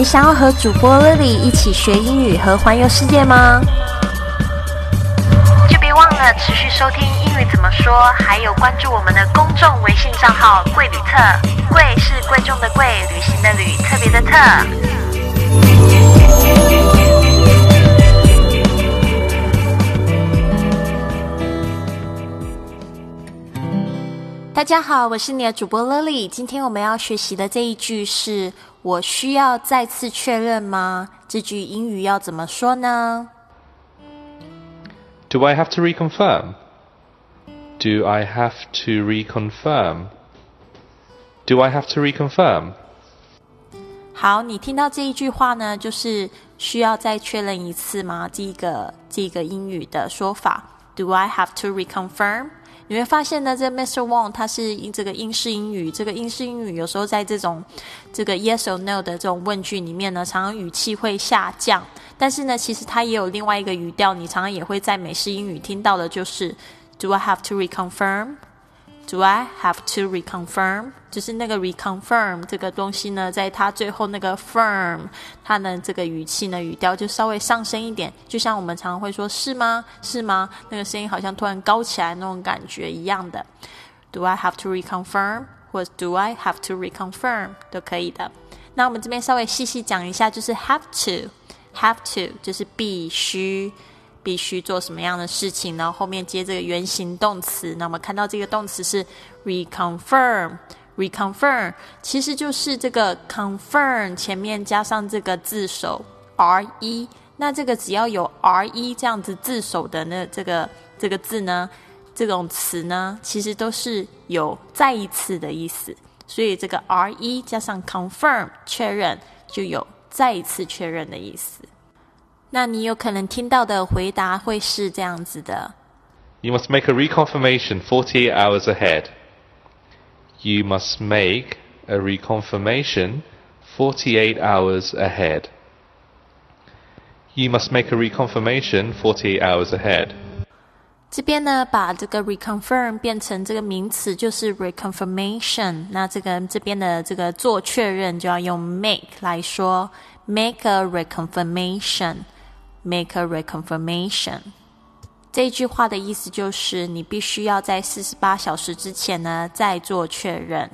你想要和主播 Lily 一起学英语和环游世界吗？就别忘了持续收听英语怎么说，还有关注我们的公众微信账号“贵旅特”。贵是贵重的贵，旅行的旅，特别的特。大家好，我是你的主播 Lily。今天我们要学习的这一句是“我需要再次确认吗？”这句英语要怎么说呢？Do I have to reconfirm? Do I have to reconfirm? Do I have to reconfirm? 好，你听到这一句话呢，就是需要再确认一次吗？这一个这个英语的说法，Do I have to reconfirm？你会发现呢，这 Mr. Wong 他是这个英式英语，这个英式英语有时候在这种这个 yes or no 的这种问句里面呢，常常语气会下降。但是呢，其实它也有另外一个语调，你常常也会在美式英语听到的，就是 Do I have to reconfirm？Do I have to reconfirm？就是那个 reconfirm 这个东西呢，在它最后那个 firm，它呢这个语气呢，语调就稍微上升一点。就像我们常常会说是吗？是吗？那个声音好像突然高起来那种感觉一样的。Do I have to reconfirm？或者 Do I have to reconfirm？都可以的。那我们这边稍微细细讲一下，就是 have to，have to，就是必须。必须做什么样的事情呢？后后面接这个原形动词，那我们看到这个动词是 reconfirm，reconfirm 其实就是这个 confirm 前面加上这个字首 r e，那这个只要有 r e 这样子字首的那这个这个字呢，这种词呢，其实都是有再一次的意思，所以这个 r e 加上 confirm 确认就有再一次确认的意思。那你有可能听到的回答会是这样子的 You must make a reconfirmation forty hours ahead. You must make a reconfirmation forty-eight hours ahead. You must make a reconfirmation forty hours ahead. 这边呢，把这个 reconfirm 变成这个名词，就是 reconfirmation。那这个这边的这个做确认就要用 make 来说，make a reconfirmation。Make a reconfirmation。这句话的意思就是，你必须要在四十八小时之前呢再做确认。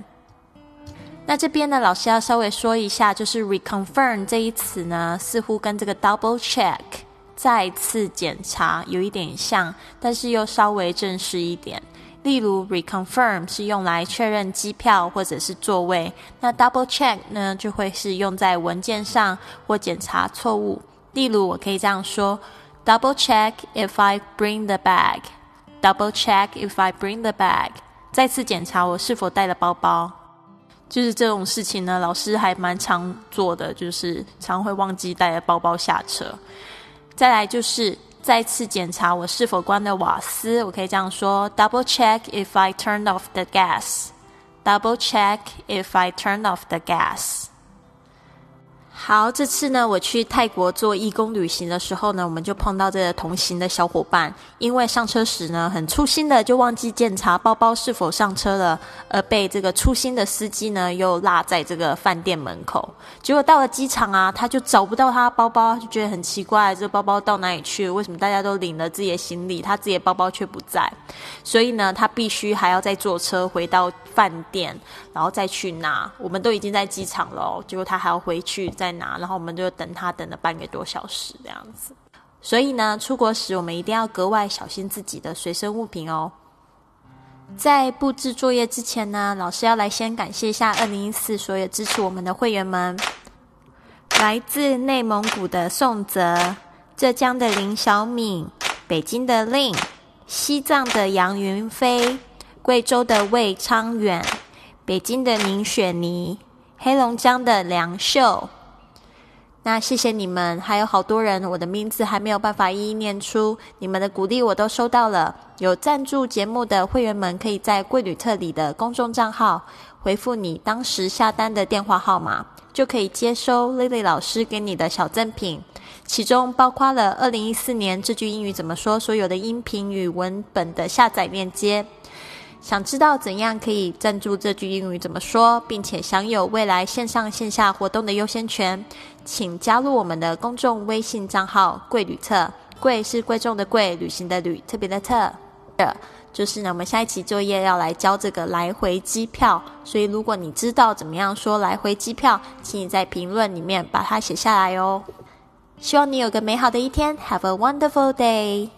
那这边呢，老师要稍微说一下，就是 reconfirm 这一词呢，似乎跟这个 double check 再次检查有一点像，但是又稍微正式一点。例如，reconfirm 是用来确认机票或者是座位，那 double check 呢就会是用在文件上或检查错误。例如，我可以这样说：Double check if I bring the bag. Double check if I bring the bag. 再次检查我是否带了包包。就是这种事情呢，老师还蛮常做的，就是常会忘记带了包包下车。再来就是再次检查我是否关了瓦斯，我可以这样说：Double check if I turned off the gas. Double check if I turned off the gas. 好，这次呢，我去泰国做义工旅行的时候呢，我们就碰到这个同行的小伙伴，因为上车时呢很粗心的就忘记检查包包是否上车了，而被这个粗心的司机呢又落在这个饭店门口。结果到了机场啊，他就找不到他包包，就觉得很奇怪，这包包到哪里去？为什么大家都领了自己的行李，他自己的包包却不在？所以呢，他必须还要再坐车回到饭店，然后再去拿。我们都已经在机场了，结果他还要回去再在哪，然后我们就等他等了半个多小时这样子。所以呢，出国时我们一定要格外小心自己的随身物品哦。在布置作业之前呢，老师要来先感谢一下二零一四所有支持我们的会员们，来自内蒙古的宋泽、浙江的林小敏、北京的令、西藏的杨云飞、贵州的魏昌远、北京的宁雪妮、黑龙江的梁秀。那谢谢你们，还有好多人，我的名字还没有办法一一念出，你们的鼓励我都收到了。有赞助节目的会员们，可以在贵旅特里的公众账号回复你当时下单的电话号码，就可以接收 Lily 老师给你的小赠品，其中包括了二零一四年这句英语怎么说所有的音频与文本的下载链接。想知道怎样可以赞助这句英语怎么说，并且享有未来线上线下活动的优先权，请加入我们的公众微信账号“贵旅特”。贵是贵重的贵，旅行的旅，特别的特。的就是呢，我们下一期作业要来教这个来回机票，所以如果你知道怎么样说来回机票，请你在评论里面把它写下来哦。希望你有个美好的一天，Have a wonderful day。